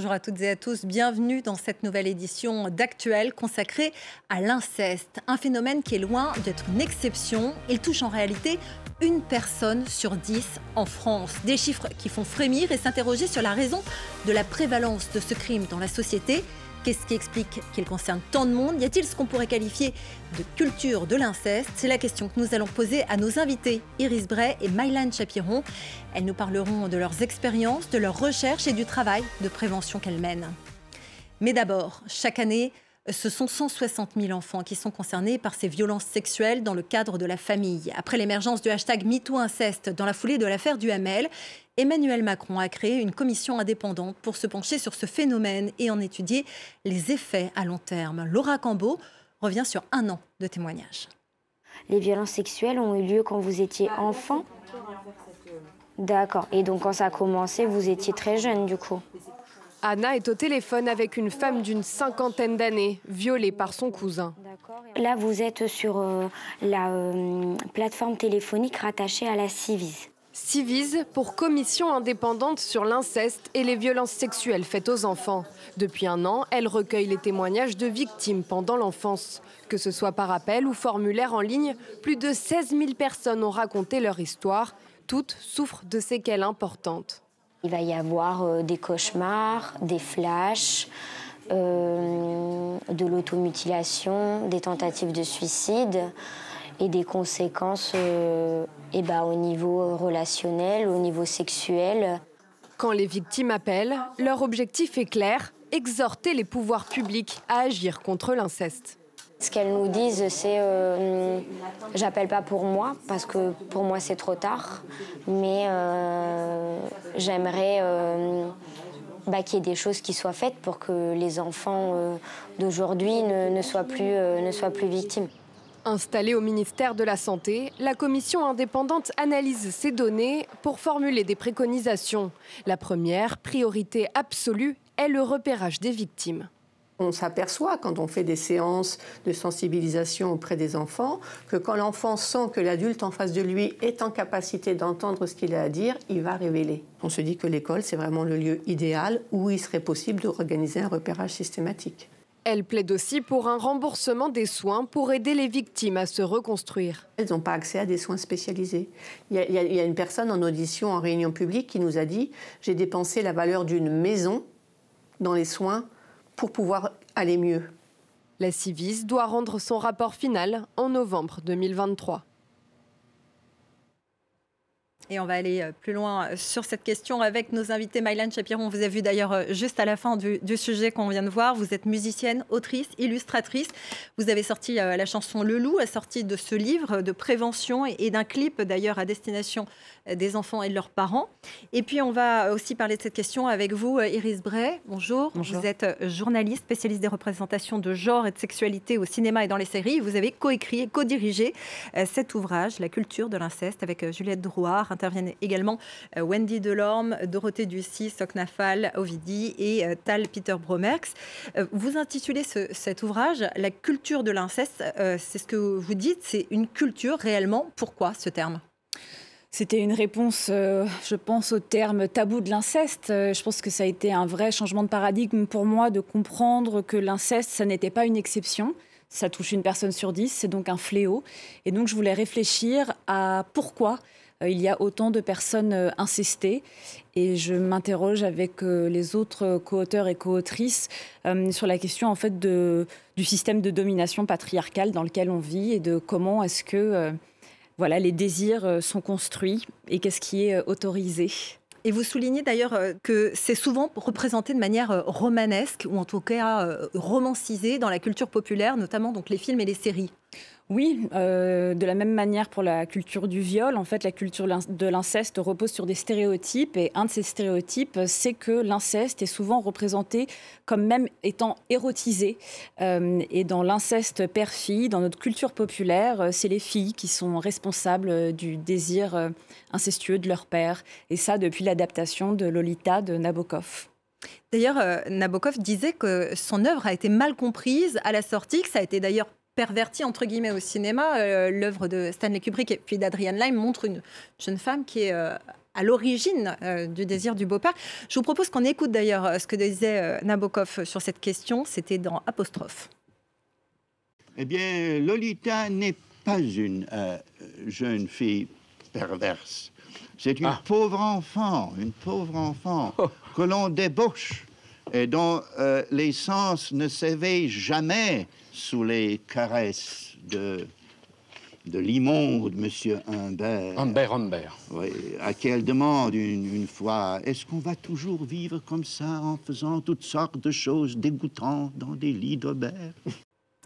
Bonjour à toutes et à tous, bienvenue dans cette nouvelle édition d'Actuel consacrée à l'inceste, un phénomène qui est loin d'être une exception. Il touche en réalité une personne sur dix en France. Des chiffres qui font frémir et s'interroger sur la raison de la prévalence de ce crime dans la société. Qu'est-ce qui explique qu'il concerne tant de monde? Y a-t-il ce qu'on pourrait qualifier de culture de l'inceste? C'est la question que nous allons poser à nos invités, Iris Bray et Mylan Chapiron. Elles nous parleront de leurs expériences, de leurs recherches et du travail de prévention qu'elles mènent. Mais d'abord, chaque année, ce sont 160 000 enfants qui sont concernés par ces violences sexuelles dans le cadre de la famille. Après l'émergence du hashtag MeTooInceste dans la foulée de l'affaire du Hamel, Emmanuel Macron a créé une commission indépendante pour se pencher sur ce phénomène et en étudier les effets à long terme. Laura Cambeau revient sur un an de témoignages. Les violences sexuelles ont eu lieu quand vous étiez enfant D'accord. Et donc quand ça a commencé, vous étiez très jeune du coup Anna est au téléphone avec une femme d'une cinquantaine d'années, violée par son cousin. Là, vous êtes sur euh, la euh, plateforme téléphonique rattachée à la CIVIS. CIVIS pour Commission indépendante sur l'inceste et les violences sexuelles faites aux enfants. Depuis un an, elle recueille les témoignages de victimes pendant l'enfance. Que ce soit par appel ou formulaire en ligne, plus de 16 000 personnes ont raconté leur histoire. Toutes souffrent de séquelles importantes. Il va y avoir euh, des cauchemars, des flashs, euh, de l'automutilation, des tentatives de suicide et des conséquences euh, eh ben, au niveau relationnel, au niveau sexuel. Quand les victimes appellent, leur objectif est clair, exhorter les pouvoirs publics à agir contre l'inceste. Ce qu'elles nous disent, c'est euh, j'appelle pas pour moi, parce que pour moi c'est trop tard, mais euh, j'aimerais euh, bah, qu'il y ait des choses qui soient faites pour que les enfants d'aujourd'hui ne, soient plus, ne soient plus victimes. Installée au ministère de la Santé, la commission indépendante analyse ces données pour formuler des préconisations. La première, priorité absolue, est le repérage des victimes. On s'aperçoit quand on fait des séances de sensibilisation auprès des enfants que quand l'enfant sent que l'adulte en face de lui est en capacité d'entendre ce qu'il a à dire, il va révéler. On se dit que l'école, c'est vraiment le lieu idéal où il serait possible d'organiser un repérage systématique. Elle plaide aussi pour un remboursement des soins pour aider les victimes à se reconstruire. Elles n'ont pas accès à des soins spécialisés. Il y, a, il y, a, une personne en audition, en réunion publique, qui nous a dit J'ai dépensé la valeur d'une maison dans les soins pour pouvoir aller mieux. La Civis doit rendre son rapport final en novembre 2023. Et on va aller euh, plus loin euh, sur cette question avec nos invités. Mylan Chapiron, on vous a vu d'ailleurs euh, juste à la fin du, sujet qu'on vient de voir. Vous êtes musicienne, autrice, illustratrice. Vous avez sorti la chanson Le Loup, sortie de ce livre de prévention et, d'un clip d'ailleurs à destination des enfants et de leurs parents. Et puis on va aussi parler de cette question avec vous, Iris Bray. Bonjour. Bonjour. Vous êtes journaliste, spécialiste des représentations de genre et de sexualité au cinéma et dans les séries. Vous avez coécrit et co-dirigé cet ouvrage, La culture de l'inceste, avec Juliette Drouard, interviennent également euh, Wendy Delorme, Dorothée Ducy, Soknafal, Ovidi et euh, Tal Peter Bromerx. Euh, vous intitulez cet ouvrage La culture de l'inceste. C'est ce que vous dites, c'est une culture réellement. Pourquoi ce terme? C'était une réponse, je pense, au terme tabou de l'inceste. je pense que ça a été un vrai changement de paradigme pour moi de comprendre que l'inceste, ça n'était pas une exception. Ça touche une personne sur dix, c'est donc un fléau. Et donc, je voulais réfléchir à pourquoi il y a autant de personnes euh, incestées. Et je m'interroge avec euh, les autres co-auteurs et co-autrices sur la question en fait de, du système de domination patriarcale dans lequel on vit et de comment est-ce que voilà, les désirs sont construits et qu'est-ce qui est autorisé. Et vous soulignez d'ailleurs que c'est souvent représenté de manière romanesque ou en tout cas romancisé dans la culture populaire, notamment donc les films et les séries. Oui, euh, de la même manière pour la culture du viol, en fait, la culture de l'inceste repose sur des stéréotypes et un de ces stéréotypes, c'est que l'inceste est souvent représenté comme même étant érotisé. Euh, et dans l'inceste père-fille, dans notre culture populaire, euh, c'est les filles qui sont responsables du désir incestueux de leur père. Et ça depuis l'adaptation de Lolita de Nabokov. D'ailleurs, Nabokov disait que son œuvre a été mal comprise à la sortie, que ça a été d'ailleurs perverti entre guillemets au cinéma. L'œuvre de Stanley Kubrick et puis d'Adrian Lyne montre une jeune femme qui est à l'origine du désir du beau-père. Je vous propose qu'on écoute d'ailleurs ce que disait Nabokov sur cette question. C'était dans Apostrophe. Eh bien, Lolita n'est pas une jeune fille perverse. C'est une ah. pauvre enfant, une pauvre enfant oh. que l'on débauche et dont euh, les sens ne s'éveillent jamais sous les caresses de, de l'immonde Monsieur Humbert. Humbert, Humbert. Oui, à qui elle demande une, une fois Est-ce qu'on va toujours vivre comme ça en faisant toutes sortes de choses dégoûtantes dans des lits d'Aubert?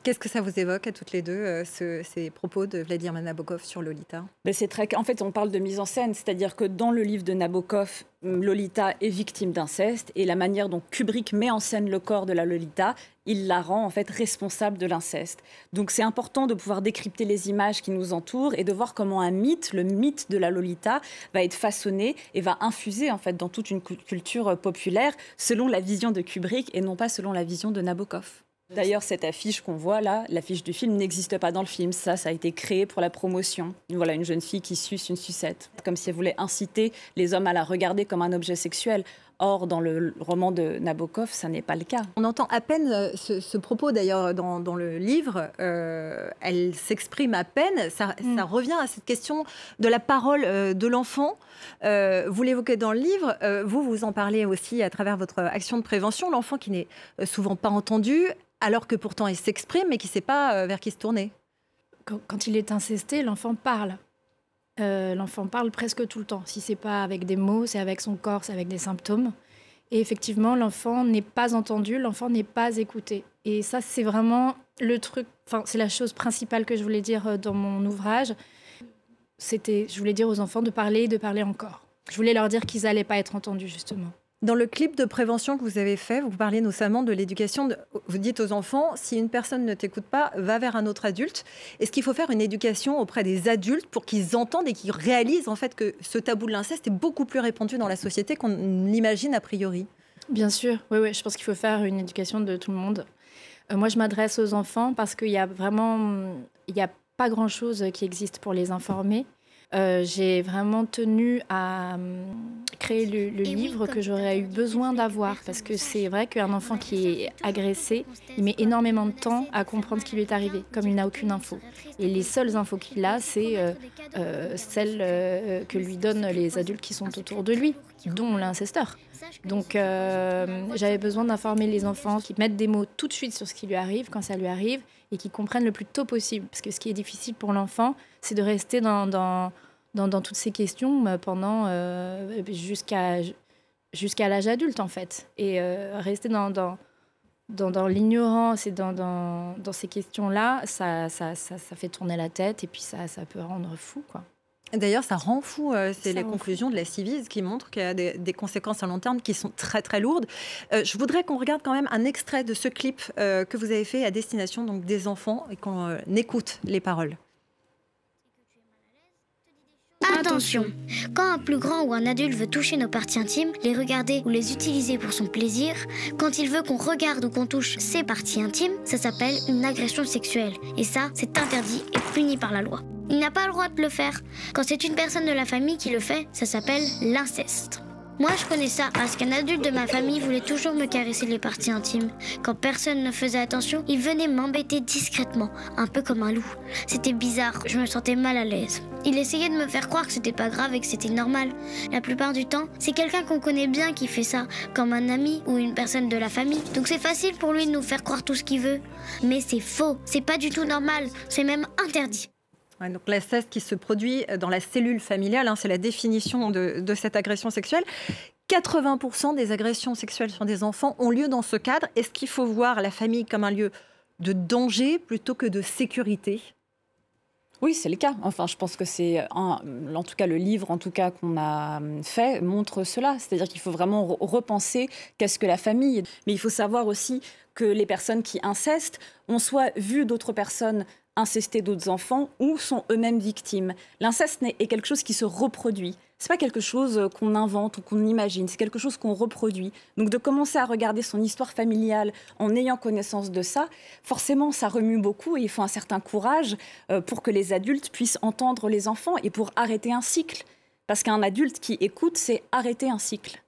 Qu'est-ce que ça vous évoque à toutes les deux, euh, ces propos de Vladimir Nabokov sur Lolita? Ben c'est très... En fait, on parle de mise en scène, c'est-à-dire que dans le livre de Nabokov, Lolita est victime d'inceste et la manière dont Kubrick met en scène le corps de la Lolita, il la rend en fait responsable de l'inceste. Donc c'est important de pouvoir décrypter les images qui nous entourent et de voir comment un mythe, le mythe de la Lolita, va être façonné et va infuser en fait dans toute une culture populaire selon la vision de Kubrick et non pas selon la vision de Nabokov. D'ailleurs, cette affiche qu'on voit là, l'affiche du film n'existe pas dans le film. Ça, ça a été créé pour la promotion. Voilà une jeune fille qui suce une sucette, comme si elle voulait inciter les hommes à la regarder comme un objet sexuel. Or, dans le roman de Nabokov, ça n'est pas le cas. On entend à peine euh, ce, propos d'ailleurs dans, le livre. Euh, elle s'exprime à peine. Ça, mm. ça, revient à cette question de la parole euh, de l'enfant. vous l'évoquez dans le livre. vous, vous en parlez aussi à travers votre action de prévention. L'enfant qui n'est souvent pas entendu, alors que pourtant il s'exprime, mais qui ne sait pas euh, vers qui se tourner. Quand, il est incesté, l'enfant parle. Euh, l'enfant parle presque tout le temps. Si c'est pas avec des mots, c'est avec son corps, c'est avec des symptômes. Et effectivement, l'enfant n'est pas entendu, l'enfant n'est pas écouté. Et ça, c'est vraiment le truc, enfin, c'est la chose principale que je voulais dire euh, dans mon ouvrage. C'était, je voulais dire aux enfants de parler, de parler encore. Je voulais leur dire qu'ils n'allaient pas être entendus, justement. Dans le clip de prévention que vous avez fait, vous parliez notamment de l'éducation. Vous dites aux enfants, si une personne ne t'écoute pas, va vers un autre adulte. Est-ce qu'il faut faire une éducation auprès des adultes pour qu'ils entendent et qu'ils réalisent en fait que ce tabou de l'inceste est beaucoup plus répandu dans la société qu'on l'imagine a priori? Bien sûr, oui, oui, je pense qu'il faut faire une éducation de tout le monde. Euh, moi, je m'adresse aux enfants parce qu'il y a vraiment, il a pas grand-chose qui existe pour les informer. Euh, j'ai vraiment tenu à hum, créer le, livre que j'aurais eu besoin d'avoir parce que c'est vrai qu'un enfant qui est agressé, il met énormément de temps à comprendre ce qui lui est arrivé, comme il n'a aucune info. Et les seules infos qu'il a, c'est euh, euh, celles que lui donnent les adultes qui sont autour de lui, dont l'incesteur. Donc j'avais besoin d'informer les enfants qui mettent des mots tout de suite sur ce qui lui arrive quand ça lui arrive et qui comprennent le plus tôt possible. Parce que ce qui est difficile pour l'enfant, c'est de rester dans, dans, dans, toutes ces questions euh, pendant euh, jusqu'à jusqu'à l'âge adulte, en fait. Et euh, rester dans, dans, dans, l'ignorance et dans, dans, dans ces questions-là, ça ça, ça, ça, fait tourner la tête et puis ça, ça peut rendre fou, quoi. D'ailleurs, ça rend fou. c'est les conclusions de la Civise qui montrent qu'il y a des, conséquences à long terme qui sont très très lourdes. je voudrais qu'on regarde quand même un extrait de ce clip que vous avez fait à destination donc des enfants et qu'on écoute les paroles. Attention Quand un plus grand ou un adulte veut toucher nos parties intimes, les regarder ou les utiliser pour son plaisir, quand il veut qu'on regarde ou qu'on touche ses parties intimes, ça s'appelle une agression sexuelle. Et ça, c'est interdit et puni par la loi. Il n'a pas le droit de le faire. Quand c'est une personne de la famille qui le fait, ça s'appelle l'inceste. Moi, je connais ça parce qu'un adulte de ma famille voulait toujours me caresser les parties intimes. Quand personne ne faisait attention, il venait m'embêter discrètement, un peu comme un loup. C'était bizarre, je me sentais mal à l'aise. Il essayait de me faire croire que c'était pas grave et que c'était normal. La plupart du temps, c'est quelqu'un qu'on connaît bien qui fait ça, comme un ami ou une personne de la famille. Donc c'est facile pour lui de nous faire croire tout ce qu'il veut. Mais c'est faux, c'est pas du tout normal, c'est même interdit. Donc l'inceste qui se produit dans la cellule familiale, hein, c'est la définition de, cette agression sexuelle. 80% des agressions sexuelles sur des enfants ont lieu dans ce cadre. Est-ce qu'il faut voir la famille comme un lieu de danger plutôt que de sécurité? Oui, c'est le cas. Enfin, je pense que c'est en tout cas le livre, en tout cas qu'on a fait, montre cela. C'est-à-dire qu'il faut vraiment repenser qu'est-ce que la famille. Mais il faut savoir aussi que les personnes qui incestent ont soit vu d'autres personnes incester d'autres enfants ou sont eux-mêmes victimes. L'inceste est quelque chose qui se reproduit. C'est pas quelque chose qu'on invente ou qu'on imagine, c'est quelque chose qu'on reproduit. Donc de commencer à regarder son histoire familiale en ayant connaissance de ça, forcément ça remue beaucoup et il faut un certain courage euh, pour que les adultes puissent entendre les enfants et pour arrêter un cycle. Parce qu'un adulte qui écoute, c'est arrêter un cycle.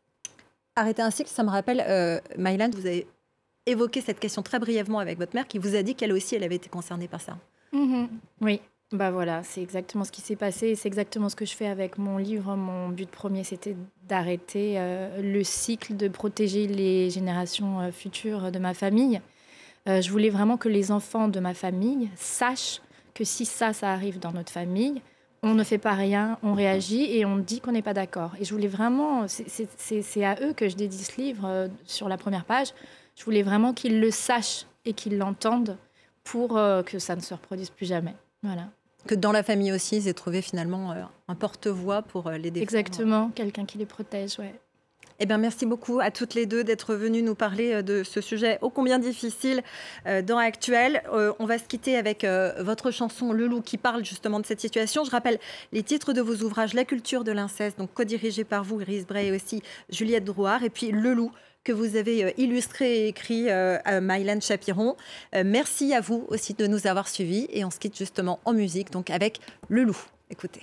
Arrêter un cycle, ça me rappelle, euh, vous avez évoqué cette question très brièvement avec votre mère qui vous a dit qu'elle aussi, elle avait été concernée par ça. Mhm. Oui, bah voilà, c'est exactement ce qui s'est passé c'est exactement ce que je fais avec mon livre. Mon but premier, c'était d'arrêter euh, le cycle, de protéger les générations euh, futures de ma famille. Euh, je voulais vraiment que les enfants de ma famille sachent que si ça, ça arrive dans notre famille, on ne fait pas rien, on réagit et on dit qu'on n'est pas d'accord. Et je voulais vraiment, c'est à eux que je dédie ce livre sur la première page, je voulais vraiment qu'ils le sachent et qu'ils l'entendent pour euh, que ça ne se reproduise plus jamais. Voilà. Que dans la famille aussi, ils aient trouvé finalement euh, un porte-voix pour euh, les défendre. Exactement, quelqu'un qui les protège, ouais. Eh bien, merci beaucoup à toutes les deux d'être venues nous parler de ce sujet ô combien difficile dans Actuel. on va se quitter avec votre chanson Le Loup qui parle justement de cette situation. Je rappelle les titres de vos ouvrages La culture de l'inceste, donc co-dirigé par vous, Iris Bray et aussi Juliette Drouard, et puis Le Loup, que vous avez euh, illustré et écrit euh, à Mylan Chapiron. Euh, merci à vous aussi de nous avoir suivis et on se quitte justement en musique, donc avec Le Loup. Écoutez.